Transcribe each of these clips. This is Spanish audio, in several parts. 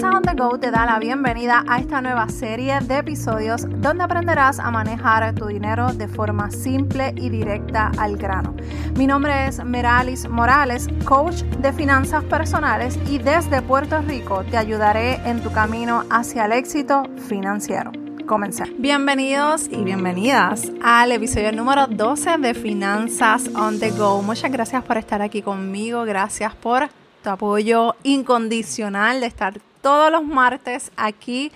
Finanzas on the Go te da la bienvenida a esta nueva serie de episodios donde aprenderás a manejar tu dinero de forma simple y directa al grano. Mi nombre es Meralis Morales, coach de finanzas personales y desde Puerto Rico te ayudaré en tu camino hacia el éxito financiero. Comencemos. Bienvenidos y bienvenidas al episodio número 12 de Finanzas on the Go. Muchas gracias por estar aquí conmigo, gracias por tu apoyo incondicional de estar todos los martes aquí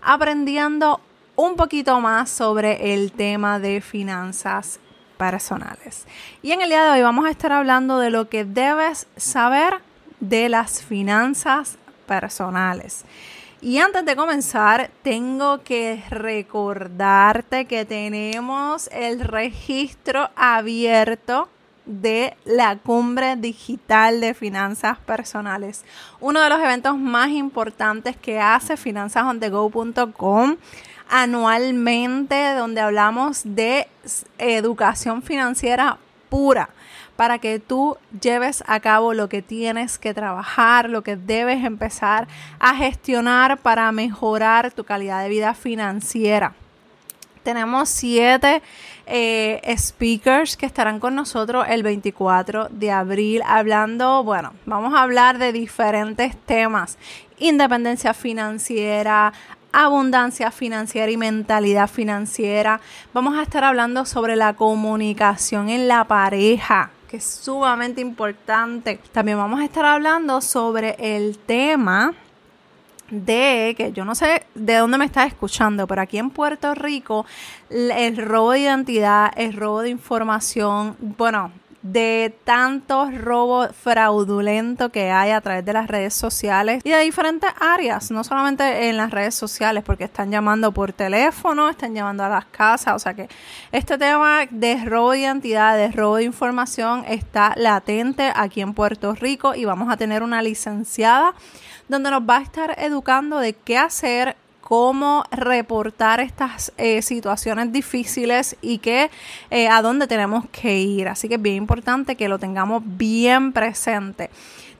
aprendiendo un poquito más sobre el tema de finanzas personales. Y en el día de hoy vamos a estar hablando de lo que debes saber de las finanzas personales. Y antes de comenzar, tengo que recordarte que tenemos el registro abierto de la cumbre digital de finanzas personales. Uno de los eventos más importantes que hace finanzasondego.com anualmente, donde hablamos de educación financiera pura para que tú lleves a cabo lo que tienes que trabajar, lo que debes empezar a gestionar para mejorar tu calidad de vida financiera. Tenemos siete eh, speakers que estarán con nosotros el 24 de abril hablando, bueno, vamos a hablar de diferentes temas, independencia financiera, abundancia financiera y mentalidad financiera. Vamos a estar hablando sobre la comunicación en la pareja, que es sumamente importante. También vamos a estar hablando sobre el tema de que yo no sé de dónde me estás escuchando, pero aquí en Puerto Rico el robo de identidad, el robo de información, bueno, de tantos robos fraudulentos que hay a través de las redes sociales y de diferentes áreas, no solamente en las redes sociales, porque están llamando por teléfono, están llamando a las casas, o sea que este tema de robo de identidad, de robo de información está latente aquí en Puerto Rico y vamos a tener una licenciada donde nos va a estar educando de qué hacer, cómo reportar estas eh, situaciones difíciles y que eh, a dónde tenemos que ir. Así que es bien importante que lo tengamos bien presente.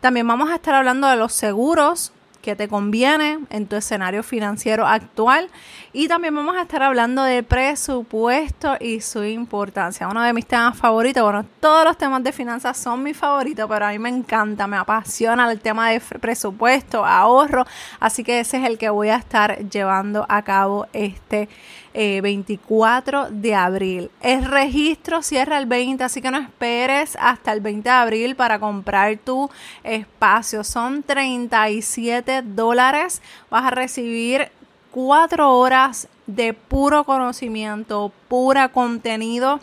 También vamos a estar hablando de los seguros que te conviene en tu escenario financiero actual. Y también vamos a estar hablando de presupuesto y su importancia. Uno de mis temas favoritos, bueno, todos los temas de finanzas son mis favoritos, pero a mí me encanta, me apasiona el tema de presupuesto, ahorro. Así que ese es el que voy a estar llevando a cabo este 24 eh, de abril. El registro cierra el 20, así que no esperes hasta el 20 de abril para comprar tu espacio. Son 37 dólares. Vas a recibir cuatro horas de puro conocimiento, pura contenido.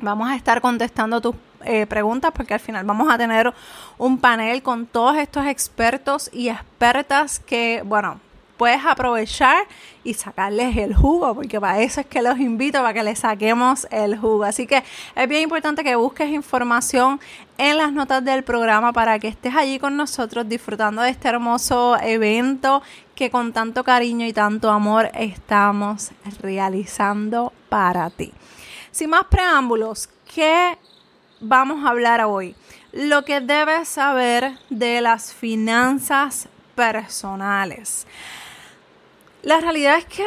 Vamos a estar contestando tus eh, preguntas porque al final vamos a tener un panel con todos estos expertos y expertas que, bueno, puedes aprovechar y sacarles el jugo, porque para eso es que los invito, para que les saquemos el jugo. Así que es bien importante que busques información en las notas del programa para que estés allí con nosotros disfrutando de este hermoso evento que con tanto cariño y tanto amor estamos realizando para ti. Sin más preámbulos, ¿qué vamos a hablar hoy? Lo que debes saber de las finanzas personales. La realidad es que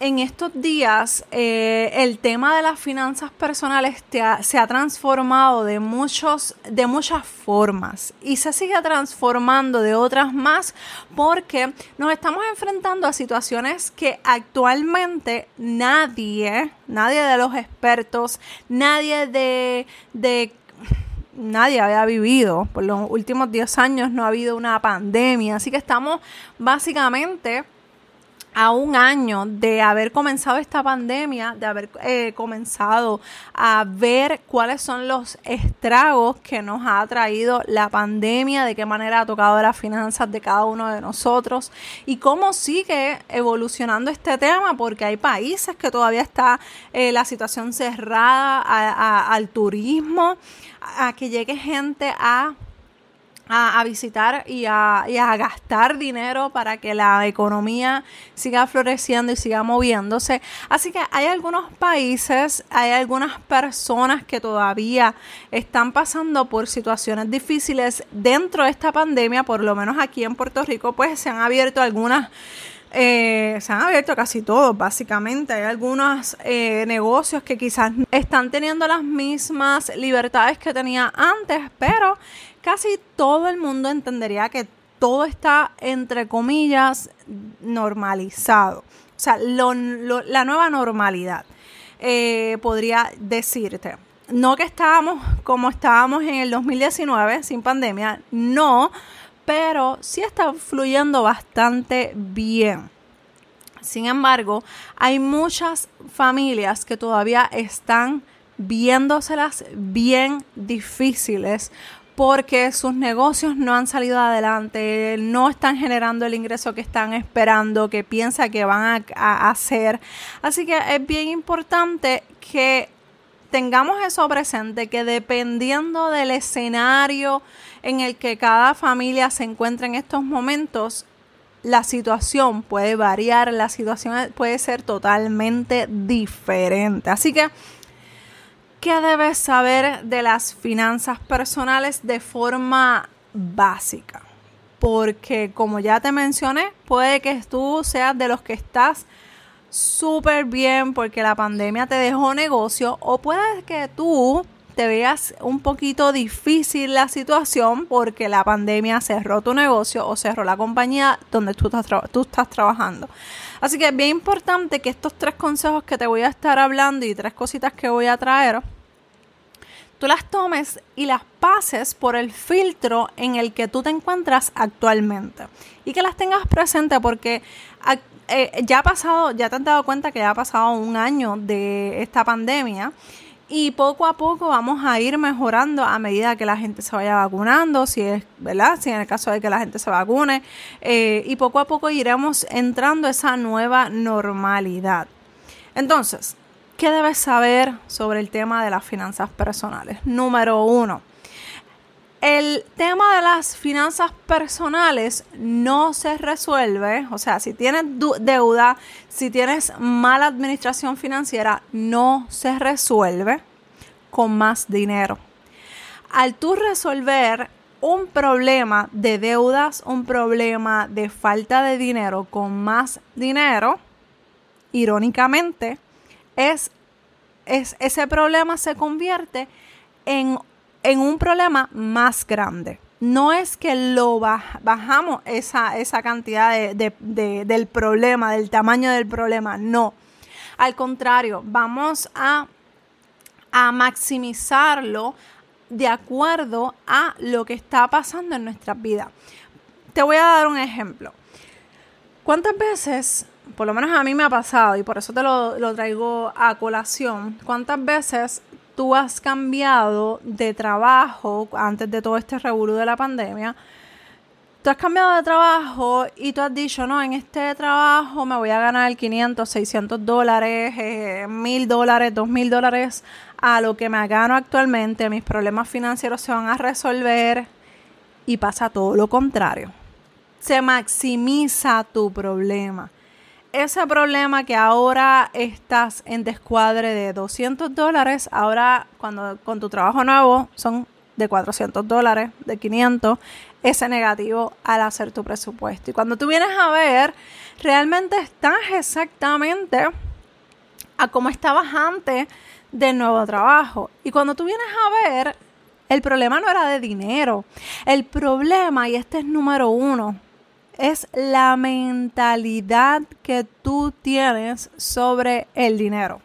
en estos días eh, el tema de las finanzas personales se ha transformado de, muchos, de muchas formas y se sigue transformando de otras más porque nos estamos enfrentando a situaciones que actualmente nadie, nadie de los expertos, nadie de, de nadie había vivido. Por los últimos 10 años no ha habido una pandemia. Así que estamos básicamente a un año de haber comenzado esta pandemia, de haber eh, comenzado a ver cuáles son los estragos que nos ha traído la pandemia, de qué manera ha tocado las finanzas de cada uno de nosotros y cómo sigue evolucionando este tema, porque hay países que todavía está eh, la situación cerrada al turismo, a que llegue gente a a, visitar y a, gastar dinero para que la economía siga floreciendo y siga moviéndose. Así que hay algunos países, hay algunas personas que todavía están pasando por situaciones difíciles dentro de esta pandemia, por lo menos aquí en Puerto Rico, pues se han abierto algunas eh, se han abierto casi todos, básicamente. Hay algunos eh, negocios que quizás están teniendo las mismas libertades que tenía antes, pero casi todo el mundo entendería que todo está, entre comillas, normalizado. O sea, la nueva normalidad, eh, podría decirte. No que estábamos como estábamos en el 2019, sin pandemia, no, pero sí está fluyendo bastante bien. Sin embargo, hay muchas familias que todavía están viéndoselas bien difíciles porque sus negocios no han salido adelante, no están generando el ingreso que están esperando, que piensa que van a, hacer. Así que es bien importante que tengamos eso presente, que dependiendo del escenario en el que cada familia se encuentra en estos momentos, la situación puede variar, la situación puede ser totalmente diferente. Así que ¿Qué debes saber de las finanzas personales de forma básica? Porque como ya te mencioné, puede que tú seas de los que estás súper bien porque la pandemia te dejó negocio o puede que tú te veas un poquito difícil la situación porque la pandemia cerró tu negocio o cerró la compañía donde tú estás, tú estás trabajando. Así que es bien importante que estos tres consejos que te voy a estar hablando y tres cositas que voy a traer, tú las tomes y las pases por el filtro en el que tú te encuentras actualmente. Y que las tengas presente porque eh, ya ha pasado, ya te has dado cuenta que ya ha pasado un año de esta pandemia y poco a poco vamos a ir mejorando a medida que la gente se vaya vacunando, si es, ¿verdad? Si en el caso de que la gente se vacune, eh, y poco a poco iremos entrando esa nueva normalidad. Entonces, ¿qué debes saber sobre el tema de las finanzas personales? Número uno, el tema de las finanzas personales no se resuelve, o sea, si tienes deuda, si tienes mala administración financiera, no se resuelve con más dinero. Al tú resolver un problema de deudas, un problema de falta de dinero con más dinero, irónicamente, es, es ese problema se convierte en en un problema más grande. No es que lo bajamos esa, esa cantidad del problema, del tamaño del problema, no. Al contrario, vamos a, a maximizarlo de acuerdo a lo que está pasando en nuestra vida. Te voy a dar un ejemplo. ¿Cuántas veces, por lo menos a mí me ha pasado, y por eso te lo, lo traigo a colación, cuántas veces tú has cambiado de trabajo antes de todo este revuelo de la pandemia, tú has cambiado de trabajo y tú has dicho, no, en este trabajo me voy a ganar 500, 600 dólares, eh, 1000 dólares, 2000 dólares a lo que me gano actualmente, mis problemas financieros se van a resolver. Y pasa todo lo contrario. Se maximiza tu problema ese problema que ahora estás en descuadre de 200 dólares, ahora cuando con tu trabajo nuevo son de 400 dólares, de 500, ese negativo al hacer tu presupuesto. Y cuando tú vienes a ver, realmente estás exactamente a como estabas antes del nuevo trabajo. Y cuando tú vienes a ver, el problema no era de dinero. El problema, y este es número uno, es la mentalidad que tú tienes sobre el dinero.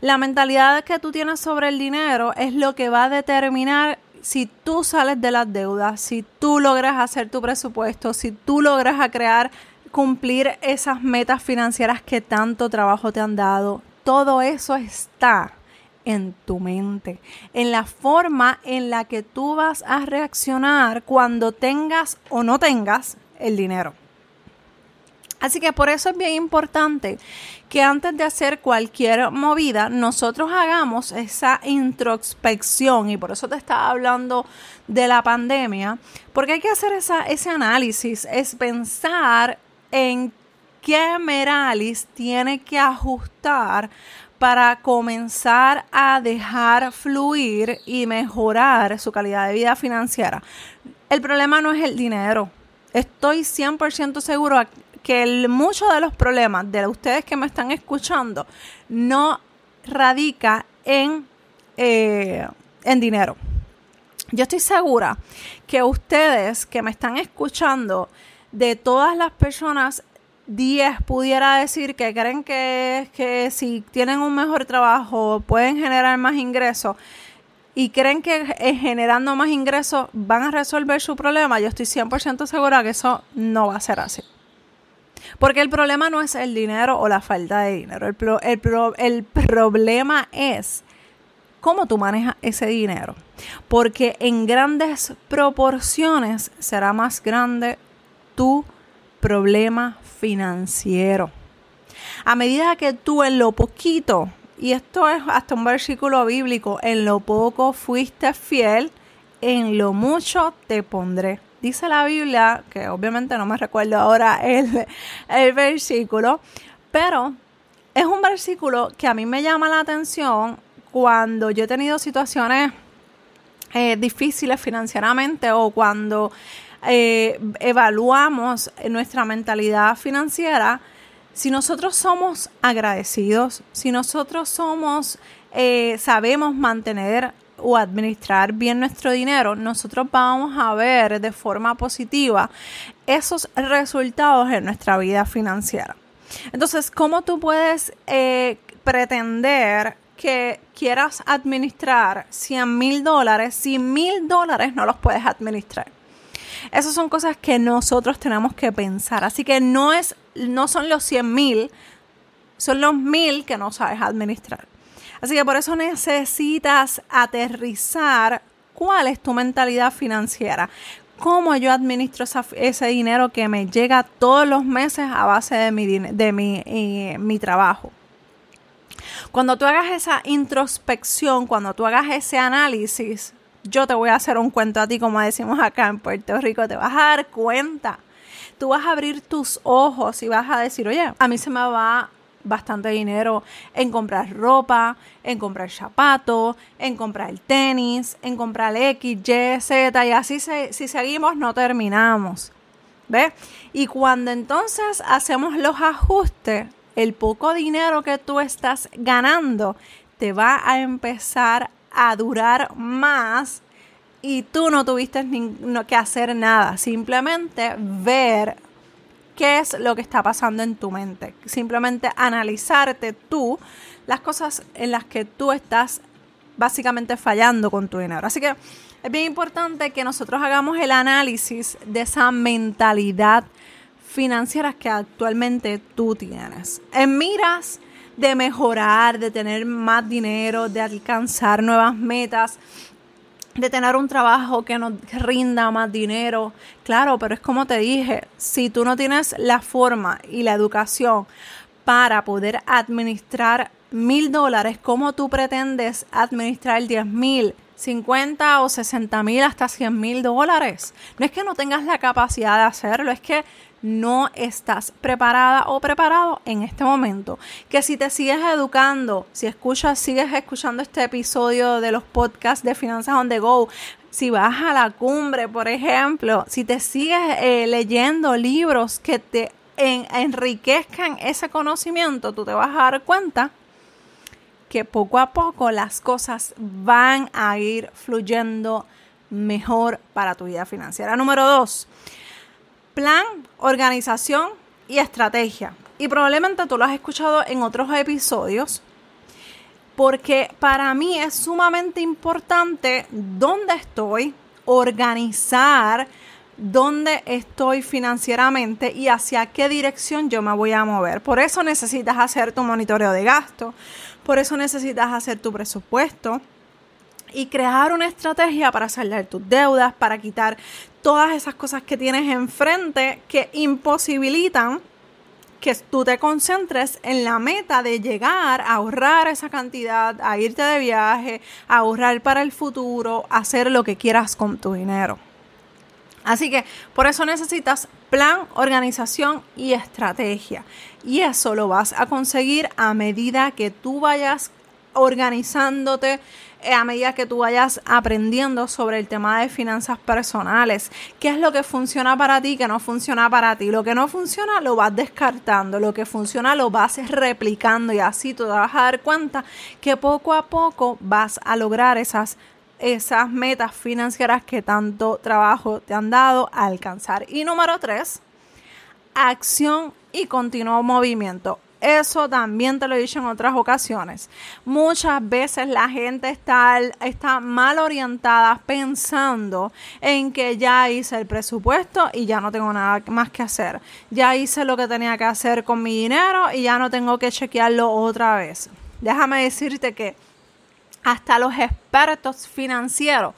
La mentalidad que tú tienes sobre el dinero es lo que va a determinar si tú sales de las deudas, si tú logras hacer tu presupuesto, si tú logras crear, cumplir esas metas financieras que tanto trabajo te han dado. Todo eso está en tu mente, en la forma en la que tú vas a reaccionar cuando tengas o no tengas el dinero. Así que por eso es bien importante que antes de hacer cualquier movida, nosotros hagamos esa introspección. Y por eso te estaba hablando de la pandemia, porque hay que hacer esa, ese análisis, es pensar en qué Meralis tiene que ajustar para comenzar a dejar fluir y mejorar su calidad de vida financiera. El problema no es el dinero. Estoy 100% seguro que muchos de los problemas de ustedes que me están escuchando no radica en, eh, en dinero. Yo estoy segura que ustedes que me están escuchando, de todas las personas, 10 pudiera decir que creen que, que si tienen un mejor trabajo pueden generar más ingresos y creen que eh, generando más ingresos van a resolver su problema, yo estoy 100% segura que eso no va a ser así. Porque el problema no es el dinero o la falta de dinero. El, el problema es cómo tú manejas ese dinero. Porque en grandes proporciones será más grande tu problema financiero. A medida que tú en lo poquito, y esto es hasta un versículo bíblico, en lo poco fuiste fiel, en lo mucho te pondré. Dice la Biblia, que obviamente no me recuerdo ahora el, el versículo, pero es un versículo que a mí me llama la atención cuando yo he tenido situaciones eh, difíciles financieramente o cuando eh, evaluamos nuestra mentalidad financiera, si nosotros somos agradecidos, si nosotros somos, eh, sabemos mantener o administrar bien nuestro dinero, nosotros vamos a ver de forma positiva esos resultados en nuestra vida financiera. Entonces, ¿cómo tú puedes eh, pretender que quieras administrar 100 mil dólares si mil dólares no los puedes administrar? Esas son cosas que nosotros tenemos que pensar. Así que no, es, no son los 100 mil, son los mil que no sabes administrar. Así que por eso necesitas aterrizar cuál es tu mentalidad financiera. ¿Cómo yo administro ese dinero que me llega todos los meses a base de mi, eh, mi trabajo? Cuando tú hagas esa introspección, cuando tú hagas ese análisis, yo te voy a hacer un cuento a ti, como decimos acá en Puerto Rico, te vas a dar cuenta. Tú vas a abrir tus ojos y vas a decir, oye, a mí se me va bastante dinero en comprar ropa, en comprar zapatos, en comprar tenis, en comprar X, Y, Z y así si seguimos no terminamos. ¿Ves? Y cuando entonces hacemos los ajustes, el poco dinero que tú estás ganando te va a empezar a durar más y tú no tuviste que hacer nada, simplemente ver qué es lo que está pasando en tu mente. Simplemente analizarte tú las cosas en las que tú estás básicamente fallando con tu dinero. Así que es bien importante que nosotros hagamos el análisis de esa mentalidad financiera que actualmente tú tienes. En miras de mejorar, de tener más dinero, de alcanzar nuevas metas, de tener un trabajo que nos rinda más dinero. Claro, pero es como te dije, si tú no tienes la forma y la educación para poder administrar mil dólares, ¿cómo tú pretendes administrar diez mil? 50 o 60 mil hasta 100 mil dólares. No es que no tengas la capacidad de hacerlo, es que no estás preparada o preparado en este momento. Que si te sigues educando, si escuchas, sigues escuchando este episodio de los podcasts de Finanzas on the Go, si vas a la cumbre, por ejemplo, si te sigues eh, leyendo libros que te enriquezcan ese conocimiento, tú te vas a dar cuenta que poco a poco las cosas van a ir fluyendo mejor para tu vida financiera. Número dos, plan, organización y estrategia. Y probablemente tú lo has escuchado en otros episodios, porque para mí es sumamente importante dónde estoy, organizar dónde estoy financieramente y hacia qué dirección yo me voy a mover. Por eso necesitas hacer tu monitoreo de gasto, por eso necesitas hacer tu presupuesto y crear una estrategia para saldar tus deudas, para quitar todas esas cosas que tienes enfrente que imposibilitan que tú te concentres en la meta de llegar a ahorrar esa cantidad, a irte de viaje, a ahorrar para el futuro, hacer lo que quieras con tu dinero. Así que por eso necesitas plan, organización y estrategia. Y eso lo vas a conseguir a medida que tú vayas organizándote, eh, a medida que tú vayas aprendiendo sobre el tema de finanzas personales. ¿Qué es lo que funciona para ti, qué no funciona para ti? Lo que no funciona lo vas descartando, lo que funciona lo vas replicando y así tú vas a dar cuenta que poco a poco vas a lograr esas esas metas financieras que tanto trabajo te han dado a alcanzar. Y número tres, acción y continuo movimiento. Eso también te lo he dicho en otras ocasiones. Muchas veces la gente está, está mal orientada pensando en que ya hice el presupuesto y ya no tengo nada más que hacer. Ya hice lo que tenía que hacer con mi dinero y ya no tengo que chequearlo otra vez. Déjame decirte que hasta los expertos financieros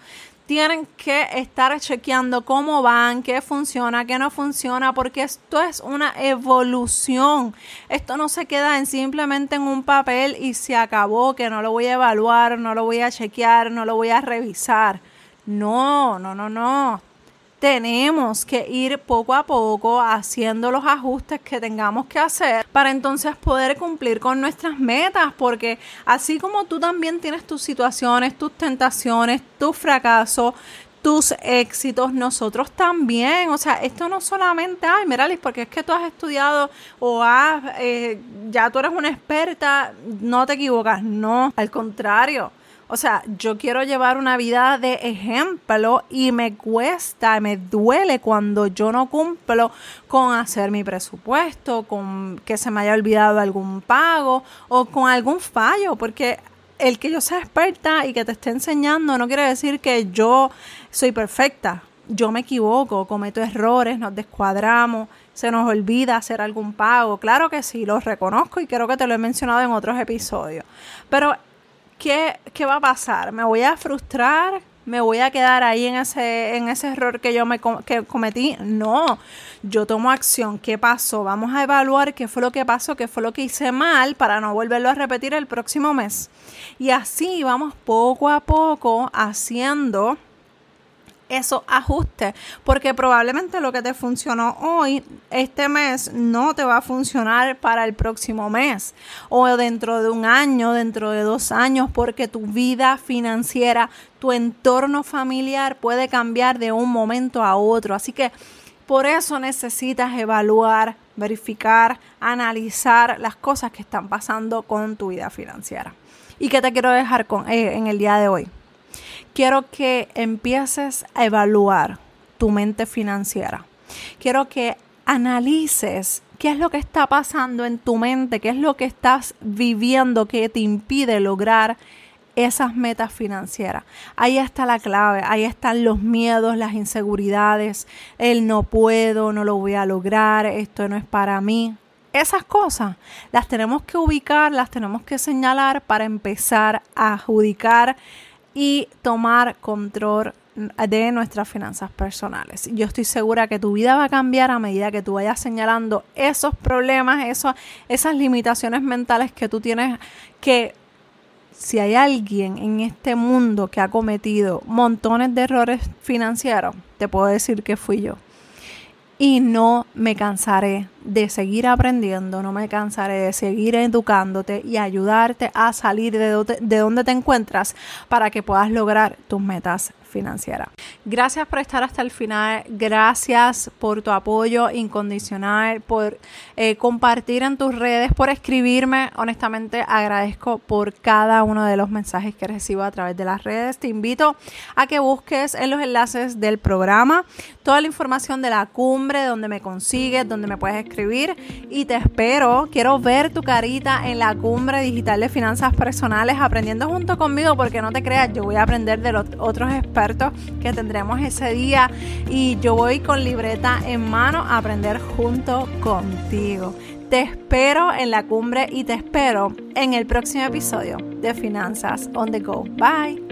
tienen que estar chequeando cómo van, qué funciona, qué no funciona, porque esto es una evolución. Esto no se queda en simplemente en un papel y se acabó, que no lo voy a evaluar, no lo voy a chequear, no lo voy a revisar. No, no, no, no tenemos que ir poco a poco haciendo los ajustes que tengamos que hacer para entonces poder cumplir con nuestras metas, porque así como tú también tienes tus situaciones, tus tentaciones, tus fracasos, tus éxitos, nosotros también. O sea, esto no solamente, ay, Miralis, porque es que tú has estudiado o has, eh, ya tú eres una experta, no te equivocas. No, al contrario. O sea, yo quiero llevar una vida de ejemplo y me cuesta, me duele cuando yo no cumplo con hacer mi presupuesto, con que se me haya olvidado algún pago o con algún fallo, porque el que yo sea experta y que te esté enseñando no quiere decir que yo soy perfecta. Yo me equivoco, cometo errores, nos descuadramos, se nos olvida hacer algún pago. Claro que sí, lo reconozco y creo que te lo he mencionado en otros episodios. Pero ¿qué, va a pasar? ¿Me voy a frustrar? ¿Me voy a quedar ahí en ese, en ese error que yo me que cometí? No, yo tomo acción. ¿Qué pasó? Vamos a evaluar qué fue lo que pasó, qué fue lo que hice mal para no volverlo a repetir el próximo mes. Y así vamos poco a poco haciendo esos ajustes, porque probablemente lo que te funcionó hoy, este mes, no te va a funcionar para el próximo mes o dentro de un año, dentro de dos años, porque tu vida financiera, tu entorno familiar puede cambiar de un momento a otro. Así que por eso necesitas evaluar, verificar, analizar las cosas que están pasando con tu vida financiera. ¿Y qué te quiero dejar con, eh, en el día de hoy? Quiero que empieces a evaluar tu mente financiera. Quiero que analices qué es lo que está pasando en tu mente, qué es lo que estás viviendo que te impide lograr esas metas financieras. Ahí está la clave, ahí están los miedos, las inseguridades, el no puedo, no lo voy a lograr, esto no es para mí. Esas cosas las tenemos que ubicar, las tenemos que señalar para empezar a adjudicar y tomar control de nuestras finanzas personales. Yo estoy segura que tu vida va a cambiar a medida que tú vayas señalando esos problemas, esas limitaciones mentales que tú tienes que si hay alguien en este mundo que ha cometido montones de errores financieros, te puedo decir que fui yo y no me cansaré de seguir aprendiendo, no me cansaré de seguir educándote y ayudarte a salir de, de donde te encuentras para que puedas lograr tus metas financiera. Gracias por estar hasta el final, gracias por tu apoyo incondicional, por eh, compartir en tus redes, por escribirme. Honestamente agradezco por cada uno de los mensajes que recibo a través de las redes. Te invito a que busques en los enlaces del programa toda la información de la cumbre, donde me consigues, donde me puedes escribir y te espero. Quiero ver tu carita en la cumbre digital de finanzas personales aprendiendo junto conmigo porque no te creas, yo voy a aprender de los otros que tendremos ese día y yo voy con libreta en mano a aprender junto contigo. Te espero en la cumbre y te espero en el próximo episodio de Finanzas on the Go. Bye.